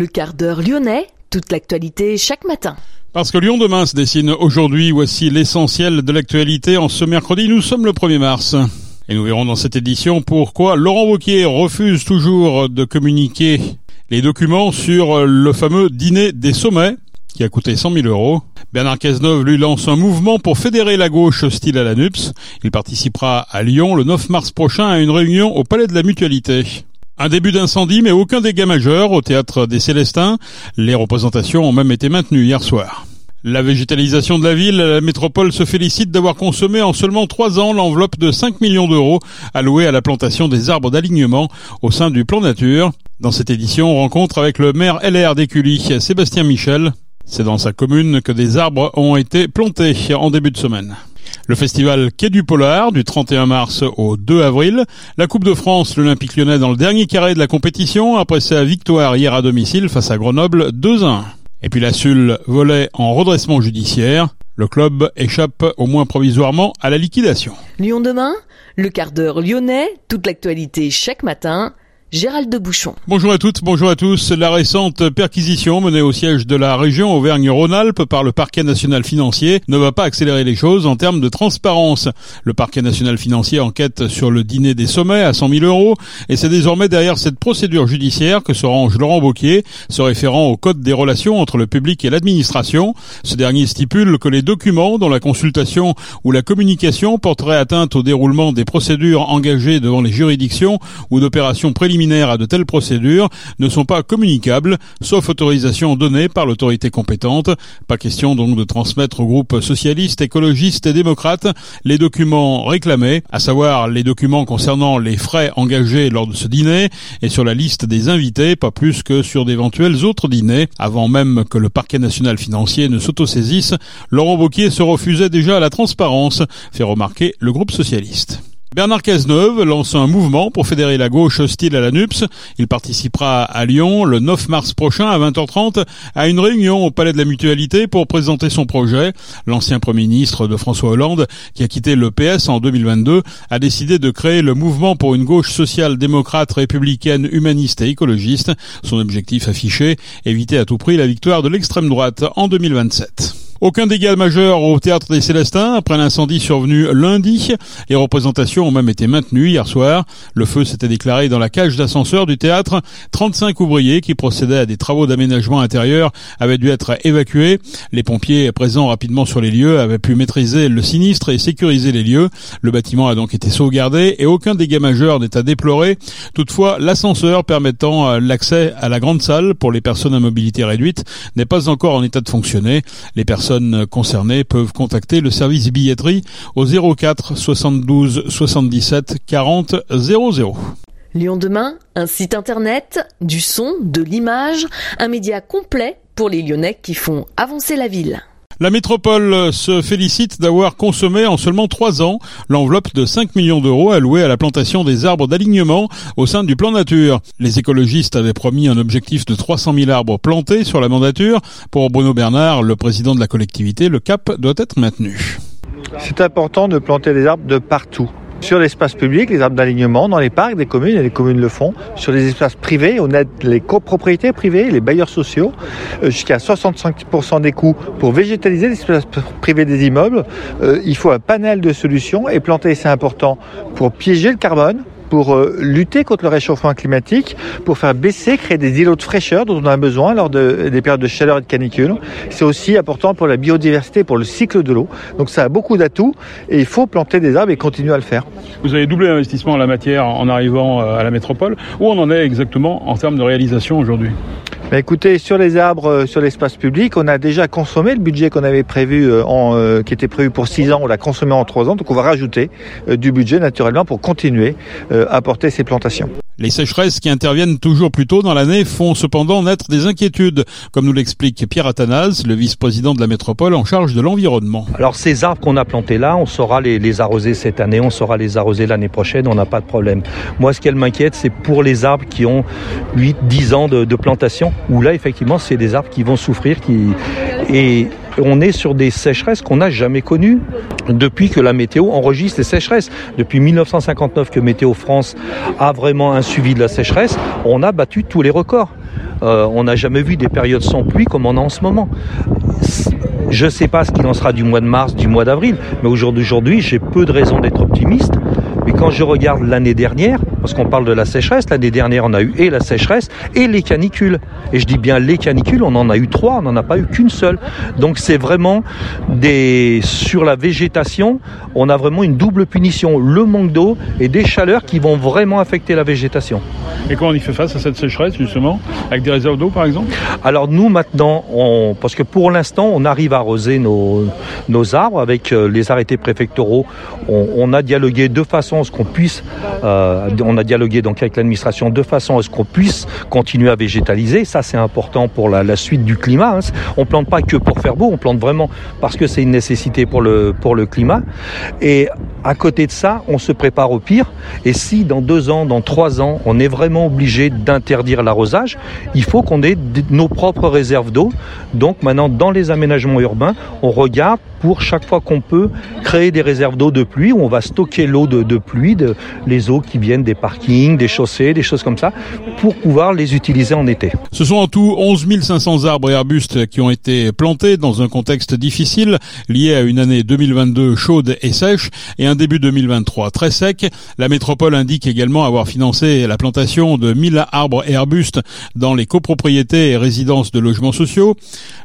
Le quart d'heure lyonnais, toute l'actualité chaque matin. Parce que Lyon demain se dessine aujourd'hui, voici l'essentiel de l'actualité. En ce mercredi, nous sommes le 1er mars. Et nous verrons dans cette édition pourquoi Laurent Wauquiez refuse toujours de communiquer les documents sur le fameux dîner des sommets qui a coûté 100 000 euros. Bernard Cazeneuve lui lance un mouvement pour fédérer la gauche hostile à la NUPS. Il participera à Lyon le 9 mars prochain à une réunion au Palais de la Mutualité. Un début d'incendie, mais aucun dégât majeur au théâtre des Célestins. Les représentations ont même été maintenues hier soir. La végétalisation de la ville, la métropole se félicite d'avoir consommé en seulement trois ans l'enveloppe de 5 millions d'euros allouée à la plantation des arbres d'alignement au sein du plan nature. Dans cette édition, on rencontre avec le maire LR d'Écully, Sébastien Michel. C'est dans sa commune que des arbres ont été plantés en début de semaine. Le festival Quai du Polar du 31 mars au 2 avril. La Coupe de France, l'Olympique lyonnais dans le dernier carré de la compétition après sa victoire hier à domicile face à Grenoble 2-1. Et puis la Sulle volait en redressement judiciaire. Le club échappe au moins provisoirement à la liquidation. Lyon demain, le quart d'heure lyonnais, toute l'actualité chaque matin Gérald de Bouchon. Bonjour à toutes, bonjour à tous. La récente perquisition menée au siège de la région Auvergne-Rhône-Alpes par le parquet national financier ne va pas accélérer les choses en termes de transparence. Le parquet national financier enquête sur le dîner des sommets à 100 000 euros et c'est désormais derrière cette procédure judiciaire que se range Laurent Wauquiez, se référant au code des relations entre le public et l'administration. Ce dernier stipule que les documents dont la consultation ou la communication porteraient atteinte au déroulement des procédures engagées devant les juridictions ou d'opérations préliminaires à de telles procédures ne sont pas communicables, sauf autorisation donnée par l'autorité compétente. Pas question donc de transmettre au groupe socialiste, écologiste et démocrate les documents réclamés, à savoir les documents concernant les frais engagés lors de ce dîner et sur la liste des invités, pas plus que sur d'éventuels autres dîners. Avant même que le parquet national financier ne s'autosaisisse, Laurent Wauquiez se refusait déjà à la transparence, fait remarquer le groupe socialiste. Bernard Cazeneuve lance un mouvement pour fédérer la gauche hostile à la NUPS. Il participera à Lyon le 9 mars prochain à 20h30 à une réunion au Palais de la Mutualité pour présenter son projet. L'ancien Premier ministre de François Hollande, qui a quitté le PS en 2022, a décidé de créer le mouvement pour une gauche sociale démocrate républicaine humaniste et écologiste. Son objectif affiché, éviter à tout prix la victoire de l'extrême droite en 2027. Aucun dégât majeur au théâtre des Célestins après l'incendie survenu lundi. Les représentations ont même été maintenues hier soir. Le feu s'était déclaré dans la cage d'ascenseur du théâtre. 35 ouvriers qui procédaient à des travaux d'aménagement intérieur avaient dû être évacués. Les pompiers présents rapidement sur les lieux avaient pu maîtriser le sinistre et sécuriser les lieux. Le bâtiment a donc été sauvegardé et aucun dégât majeur n'est à déplorer. Toutefois, l'ascenseur permettant euh, l'accès à la grande salle pour les personnes à mobilité réduite n'est pas encore en état de fonctionner. Les personnes concernées peuvent contacter le service billetterie au 04 72 77 40 00. Lyon demain, un site internet, du son, de l'image, un média complet pour les Lyonnais qui font avancer la ville. La métropole se félicite d'avoir consommé en seulement trois ans l'enveloppe de 5 millions d'euros allouée à la plantation des arbres d'alignement au sein du plan nature. Les écologistes avaient promis un objectif de 300 000 arbres plantés sur la mandature. Pour Bruno Bernard, le président de la collectivité, le cap doit être maintenu. C'est important de planter des arbres de partout. Sur l'espace public, les arbres d'alignement, dans les parcs des communes, et les communes le font. Sur les espaces privés, on aide les copropriétés privées, les bailleurs sociaux, euh, jusqu'à 65% des coûts pour végétaliser l'espace privé des immeubles. Euh, il faut un panel de solutions et planter, c'est important pour piéger le carbone, pour euh, lutter contre le réchauffement climatique, pour faire baisser, créer des îlots de fraîcheur dont on a besoin lors de, des périodes de chaleur et de canicule. C'est aussi important pour la biodiversité, pour le cycle de l'eau. Donc ça a beaucoup d'atouts et il faut planter des arbres et continuer à le faire. Vous avez doublé l'investissement en la matière en arrivant euh, à la métropole. Où on en est exactement en termes de réalisation aujourd'hui? Écoutez, sur les arbres, euh, sur l'espace public, on a déjà consommé le budget qu'on avait prévu, euh, en, euh, qui était prévu pour 6 ans, on l'a consommé en 3 ans, donc on va rajouter du budget naturellement pour continuer à porter ces plantations. Les sécheresses qui interviennent toujours plus tôt dans l'année font cependant naître des inquiétudes, comme nous l'explique Pierre Athanase, le vice-président de la métropole en charge de l'environnement. Alors ces arbres qu'on a plantés là, on saura les, arroser cette année, on saura les arroser l'année prochaine, on n'a pas de problème. Moi, ce qui m'inquiète, c'est pour les arbres qui ont 8, 10 ans de, de plantation, où là, effectivement, c'est des arbres qui vont souffrir, qui... Et on est sur des sécheresses qu'on n'a jamais connues depuis que la météo enregistre les sécheresses. Depuis 1959 que Météo France a vraiment un suivi de la sécheresse, on a battu tous les records. Euh, on n'a jamais vu des périodes sans pluie comme on a en ce moment. Je ne sais pas ce qu'il en sera du mois de mars, du mois d'avril, mais aujourd'hui, j'ai peu de raisons d'être optimiste. Mais quand je regarde l'année dernière, parce qu'on parle de la sécheresse, l'année dernière on a eu et la sécheresse et les canicules. Et je dis bien les canicules, on en a eu trois, on n'en a pas eu qu'une seule. Donc c'est vraiment des sur la végétation, on a vraiment une double punition, le manque d'eau et des chaleurs qui vont vraiment affecter la végétation. Et comment on y fait face à cette sécheresse justement? Avec des réserves d'eau par exemple? Alors nous maintenant, on, parce que pour l'instant on arrive à arroser nos, nos arbres avec euh, les arrêtés préfectoraux, on, on a dialogué de façon à ce qu'on puisse, euh, on a dialogué donc avec l'administration de façon à ce qu'on puisse continuer à végétaliser. Ça c'est important pour la, la, suite du climat. Hein. On plante pas que pour faire beau, on plante vraiment parce que c'est une nécessité pour le pour le climat. Et à côté de ça, on se prépare au pire. Et si dans deux ans, dans trois ans, on est vraiment obligé d'interdire l'arrosage, il faut qu'on ait nos propres réserves d'eau. Donc maintenant, dans les aménagements urbains, on regarde pour chaque fois qu'on peut créer des réserves d'eau de pluie où on va stocker l'eau de, pluie, les eaux qui viennent des parkings, des chaussées, des choses comme ça, pour pouvoir les utiliser en été. Ce sont en tout 11 500 arbres et arbustes qui ont été plantés dans un contexte difficile lié à une année 2022 chaude et sèche et un début 2023 très sec. La métropole indique également avoir financé la plantation de 1000 arbres et arbustes dans les copropriétés et résidences de logements sociaux,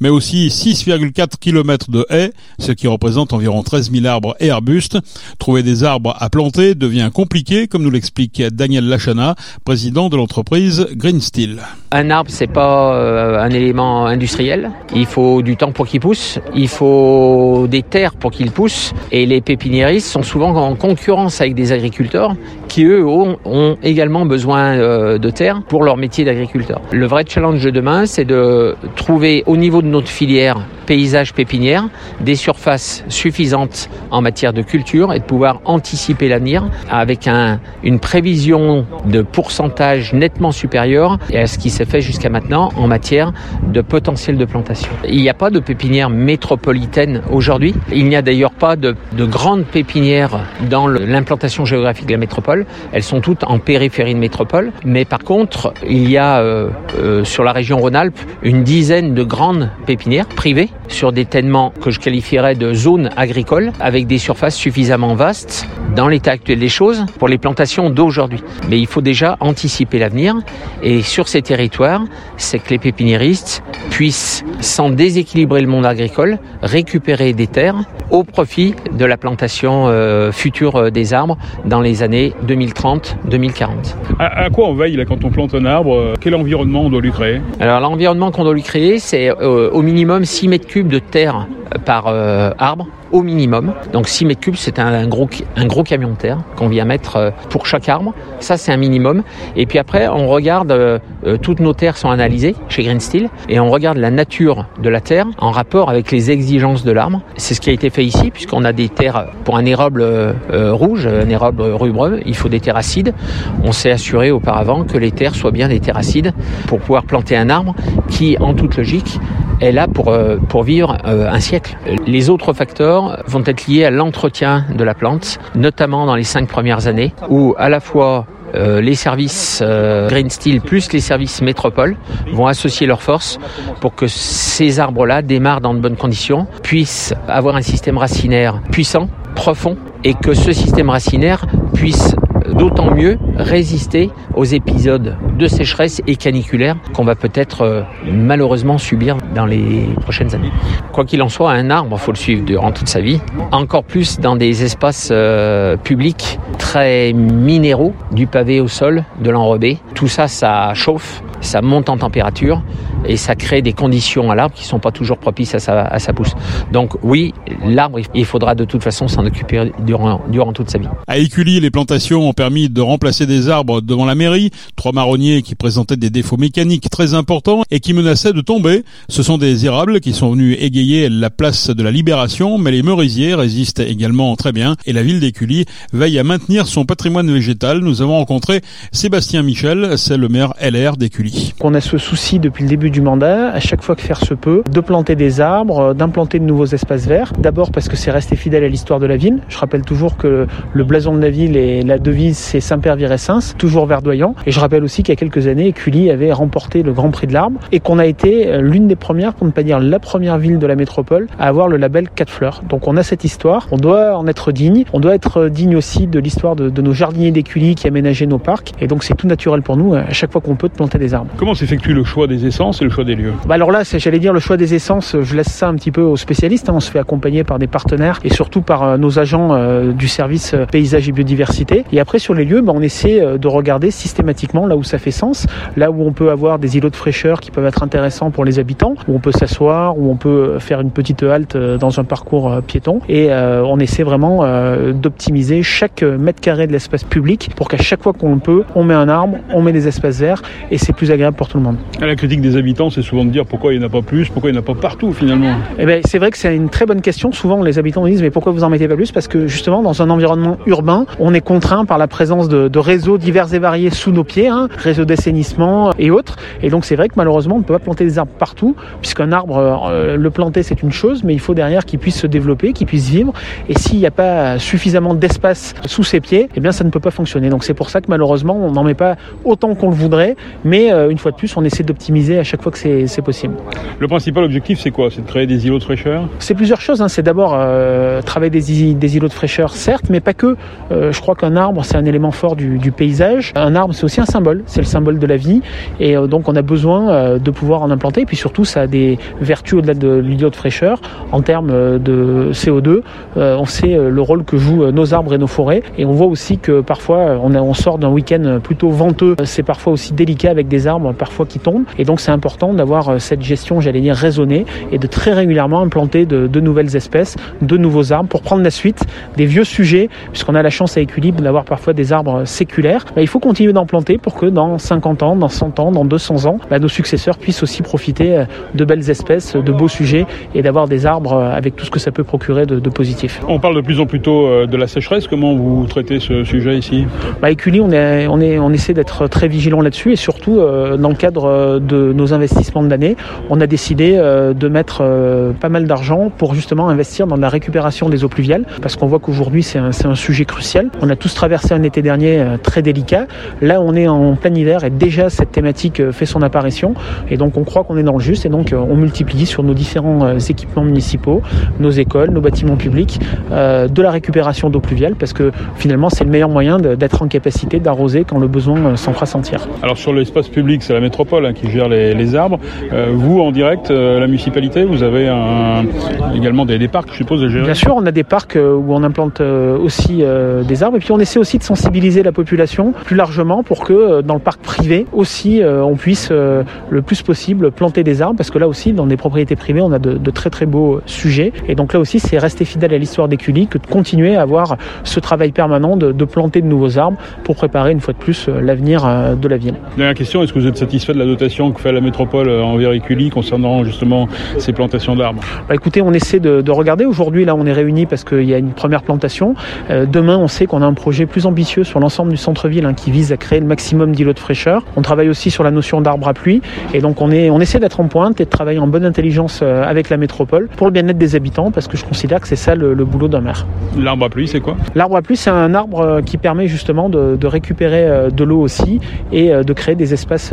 mais aussi 6,4 km de haies ce qui représente environ 13 000 arbres et arbustes. Trouver des arbres à planter devient compliqué, comme nous l'explique Daniel Lachana, président de l'entreprise Green Steel. Un arbre, c'est pas euh, un élément industriel. Il faut du temps pour qu'il pousse. Il faut des terres pour qu'il pousse. Et les pépiniéristes sont souvent en concurrence avec des agriculteurs qui, eux, ont, également besoin euh, de terres pour leur métier d'agriculteur. Le vrai challenge de demain, c'est de trouver au niveau de notre filière paysage pépinière des surfaces suffisantes en matière de culture et de pouvoir anticiper l'avenir avec un, une prévision de pourcentage nettement supérieur à ce qui s'est fait jusqu'à maintenant en matière de potentiel de plantation. Il n'y a pas de pépinière métropolitaine aujourd'hui. Il n'y a d'ailleurs pas de, de grandes pépinières dans l'implantation géographique de la métropole. Elles sont toutes en périphérie de métropole. Mais par contre, il y a euh, euh, sur la région Rhône-Alpes une dizaine de grandes pépinières privées sur des tènements que je qualifierais de zones agricoles avec des surfaces suffisamment vastes dans l'état actuel des choses pour les plantations d'aujourd'hui. Mais il faut déjà anticiper l'avenir et sur ces territoires, c'est que les pépiniéristes puissent, sans déséquilibrer le monde agricole, récupérer des terres au profit de la plantation euh, future des arbres dans les années 2030-2040. À, à, quoi on veille là, quand on plante un arbre Quel environnement on doit lui créer? Alors l'environnement qu'on doit lui créer, c'est euh, au minimum 6 mètres cubes de terre par euh, arbre au minimum. Donc 6 mètres cubes, c'est un, gros, un gros camion de terre qu'on vient mettre euh, pour chaque arbre. Ça, c'est un minimum. Et puis après, on regarde, euh, toutes nos terres sont analysées chez Green Steel et on regarde la nature de la terre en rapport avec les exigences de l'arbre. C'est ce qui a été fait ici, puisqu'on a des terres pour un érable euh, rouge, un érable rubreux, il faut des terres acides. On s'est assuré auparavant que les terres soient bien des terres acides pour pouvoir planter un arbre qui, en toute logique, est là pour, pour vivre un siècle. Les autres facteurs vont être liés à l'entretien de la plante, notamment dans les cinq premières années, où à la fois euh, les services euh, Green Steel plus les services Métropole vont associer leurs forces pour que ces arbres-là démarrent dans de bonnes conditions, puissent avoir un système racinaire puissant, profond, et que ce système racinaire puisse d'autant mieux résister aux épisodes de sécheresse et caniculaire qu'on va peut-être euh, malheureusement subir dans les prochaines années. Quoi qu'il en soit, un arbre, il faut le suivre durant toute sa vie. Encore plus dans des espaces euh, publics très minéraux, du pavé au sol, de l'enrobé. Tout ça, ça chauffe, ça monte en température et ça crée des conditions à l'arbre qui ne sont pas toujours propices à sa, à sa pousse. Donc oui, l'arbre, il faudra de toute façon s'en occuper durant, durant toute sa vie. À Écully, les plantations ont permis de remplacer des arbres devant la mairie, trois marronniers qui présentaient des défauts mécaniques très importants et qui menaçaient de tomber. Ce sont des érables qui sont venus égayer la place de la Libération, mais les merisiers résistent également très bien et la ville d'Écully veille à maintenir son patrimoine végétal. Nous avons rencontré Sébastien Michel, c'est le maire LR d'Écully. On a ce souci depuis le début du mandat, à chaque fois que faire se peut, de planter des arbres, d'implanter de nouveaux espaces verts. D'abord parce que c'est resté fidèle à l'histoire de la ville. Je rappelle toujours que le blason de la ville et la devise c'est Saint-Père Virescens, toujours verdoyant. Et je rappelle aussi qu'avec quelques années, Écully avait remporté le Grand Prix de l'Arbre et qu'on a été l'une des premières, pour ne pas dire la première ville de la métropole, à avoir le label 4 fleurs. Donc on a cette histoire, on doit en être digne, on doit être digne aussi de l'histoire de, de, nos jardiniers d'Écully qui aménageaient nos parcs et donc c'est tout naturel pour nous à chaque fois qu'on peut de planter des arbres. Comment s'effectue le choix des essences et le choix des lieux? Bah Alors là, j'allais dire le choix des essences, je laisse ça un petit peu aux spécialistes. Hein. On se fait accompagner par des partenaires et surtout par euh, nos agents euh, du service euh, paysage et biodiversité. Et après sur les lieux, bah, on essaie de regarder systématiquement là où ça fait sens, là où on peut avoir des îlots de fraîcheur qui peuvent être intéressants pour les habitants, où on peut s'asseoir, où on peut faire une petite halte dans un parcours piéton. Et on essaie vraiment d'optimiser chaque mètre carré de l'espace public pour qu'à chaque fois qu'on peut, on met un arbre, on met des espaces verts et c'est plus agréable pour tout le monde. La critique des habitants, c'est souvent de dire pourquoi il n'y en a pas plus, pourquoi il n'y en a pas partout finalement. Eh ben, c'est vrai que c'est une très bonne question. Souvent, les habitants disent mais pourquoi vous en mettez pas plus? Parce que justement, dans un environnement urbain, on est contraint par la présence de, de réseaux divers et variés sous nos pieds, hein, réseaux d'assainissement et autres. Et donc, c'est vrai que malheureusement, on ne peut pas planter des arbres partout, puisqu'un arbre, euh, le planter, c'est une chose, mais il faut derrière qu'il puisse se développer, qu'il puisse vivre. Et s'il n'y a pas suffisamment d'espace sous ses pieds, eh bien, ça ne peut pas fonctionner. Donc, c'est pour ça que malheureusement, on n'en met pas autant qu'on le voudrait, mais euh, une fois de plus, on essaie d'optimiser à chaque fois que c'est possible. Le principal objectif, c'est quoi? C'est de créer des îlots de fraîcheur? C'est plusieurs choses. Hein. C'est d'abord euh, travailler des, des, îlots de fraîcheur, certes, mais pas que. Euh, je crois qu'un arbre, c'est un élément fort du, du paysage. Un arbre, c'est aussi un symbole. C'est le symbole de la vie. Et euh, donc, on a besoin euh, de pouvoir en implanter. Et puis surtout, ça a des vertus au-delà de l'îlot de fraîcheur en termes euh, de CO2. on sait le rôle que jouent nos arbres et nos forêts. Et on voit aussi que parfois, on, sort d'un week-end plutôt venteux. C'est parfois aussi délicat avec des arbres parfois qui tombent. Et donc, c'est important d'avoir cette gestion, j'allais dire, raisonnée et de très régulièrement implanter de, de, nouvelles espèces, de nouveaux arbres pour prendre la suite des vieux sujets, puisqu'on a la chance à Équilibre d'avoir parfois des arbres séculaires. Bah, il faut continuer d'en planter pour que dans 50 ans, dans 100 ans, dans 200 ans, bah, nos successeurs puissent aussi profiter de belles espèces, de beaux sujets et d'avoir des arbres avec tout ce que ça peut procurer de, de, positif. On parle de plus en plus tôt de la sécheresse. Comment vous traitez ce sujet ici? Bah, Écully, on, est, on, est, on essaie d'être très vigilant là-dessus et surtout euh, dans le cadre de nos investissements de l'année, on a décidé euh, de mettre euh, pas mal d'argent pour justement investir dans la récupération des eaux pluviales parce qu'on voit qu'aujourd'hui c'est un, un, sujet crucial. On a tous traversé un été dernier euh, très délicat. Là on est en plein hiver et déjà cette thématique fait son apparition et donc on croit qu'on est dans le juste et donc on multiplie sur nos différents équipements municipaux, nos écoles, nos bâtiments publics, de la récupération d'eau pluviale parce que finalement c'est le meilleur moyen d'être en capacité d'arroser quand le besoin s'en fera sentir. Alors sur l'espace public c'est la métropole hein, qui gère les, les arbres. Euh, vous en direct, euh, la municipalité, vous avez un, également des, des, parcs, je suppose, à gérer Bien sûr, on a des parcs euh, où on implante aussi des arbres et puis on essaie aussi de sensibiliser la population plus largement pour que dans le parc privé aussi on puisse le plus possible planter des arbres parce que là aussi dans des propriétés privées on a de, de très très beaux sujets et donc là aussi c'est rester fidèle à l'histoire d'Écully que de continuer à avoir ce travail permanent de, de, planter de nouveaux arbres pour préparer une fois de plus l'avenir de la ville. Dernière question, est-ce que vous êtes satisfait de la dotation que fait la métropole envers Écully concernant justement ces plantations d'arbres? Bah Écoutez, on essaie de, de regarder. Aujourd'hui, là, on est réunis parce qu'il y a une première plantation. Euh, demain, on sait qu'on a un projet plus ambitieux sur l'ensemble du centre-ville hein, qui vise à créer le maximum d'îlots de fraîcheur. On travaille aussi sur la notion d'arbre à pluie. Et donc, on, est, on essaie d'être en pointe et de travailler en bonne intelligence euh, avec la métropole pour le bien-être des habitants parce que je considère que c'est ça le, le boulot d'un maire. L'arbre à pluie, c'est quoi? L'arbre à pluie, c'est un arbre euh, qui permet justement de, de récupérer de l'eau aussi et de créer des espaces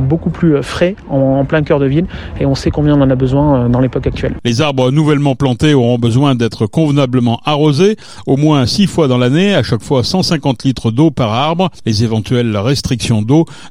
beaucoup plus frais en, en plein cœur de ville et on sait combien on en a besoin dans l'époque actuelle. Les arbres nouvellement plantés auront besoin d'être convenablement arrosés au moins 6 fois dans l'année, à chaque fois 150 litres d'eau par arbre. Les éventuelles restrictions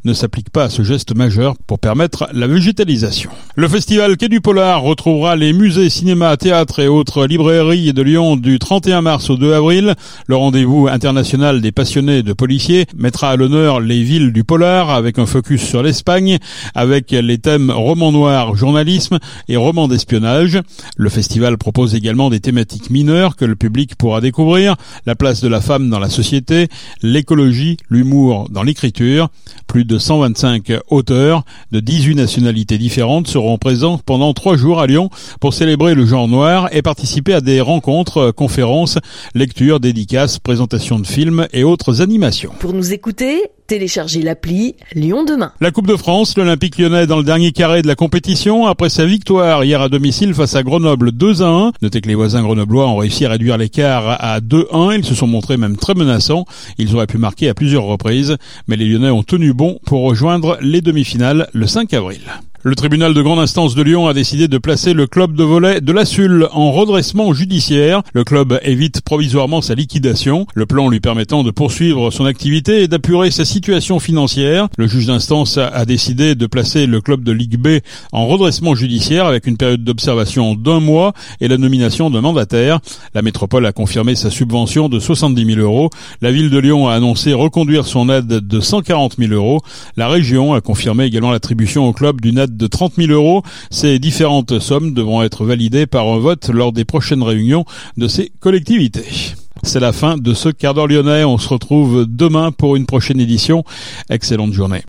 ne s'appliquent pas à ce geste majeur pour permettre la végétalisation. Le festival Quai du Polar retrouvera les musées, cinéma, théâtre et autres librairies de Lyon du 31 mars au 2 avril. Le rendez-vous international des passionnés de policiers mettra à l'honneur les villes du Polar avec un focus sur l'Espagne, avec les thèmes roman noir, journalisme et roman d'espionnage. Le festival propose également des thématiques mineures que le public pourra découvrir, la place de la femme dans la société, l'écologie, l'humour dans l'écriture. Plus de 125 auteurs de 18 nationalités différentes seront présents pendant trois jours à Lyon pour célébrer le genre noir et participer à des rencontres, conférences, lectures, dédicaces, présentations de films et autres animations. Pour nous écouter, Téléchargez l'appli Lyon demain. La Coupe de France, l'Olympique lyonnais dans le dernier carré de la compétition après sa victoire hier à domicile face à Grenoble 2 à 1. Notez que les voisins grenoblois ont réussi à réduire l'écart à 2-1. Ils se sont montrés même très menaçants. Ils auraient pu marquer à plusieurs reprises, mais les Lyonnais ont tenu bon pour rejoindre les demi-finales le 5 avril. Le tribunal de grande instance de Lyon a décidé de placer le club de volet de la Sulle en redressement judiciaire. Le club évite provisoirement sa liquidation, le plan lui permettant de poursuivre son activité et d'apurer sa situation financière. Le juge d'instance a décidé de placer le club de Ligue B en redressement judiciaire avec une période d'observation d'un mois et la nomination d'un mandataire. La métropole a confirmé sa subvention de 70 000 euros. La ville de Lyon a annoncé reconduire son aide de 140 000 euros. La région a confirmé également l'attribution au club d'une aide de 30 000 euros. Ces différentes sommes devront être validées par un vote lors des prochaines réunions de ces collectivités. C'est la fin de ce quart d'heure lyonnais. On se retrouve demain pour une prochaine édition. Excellente journée.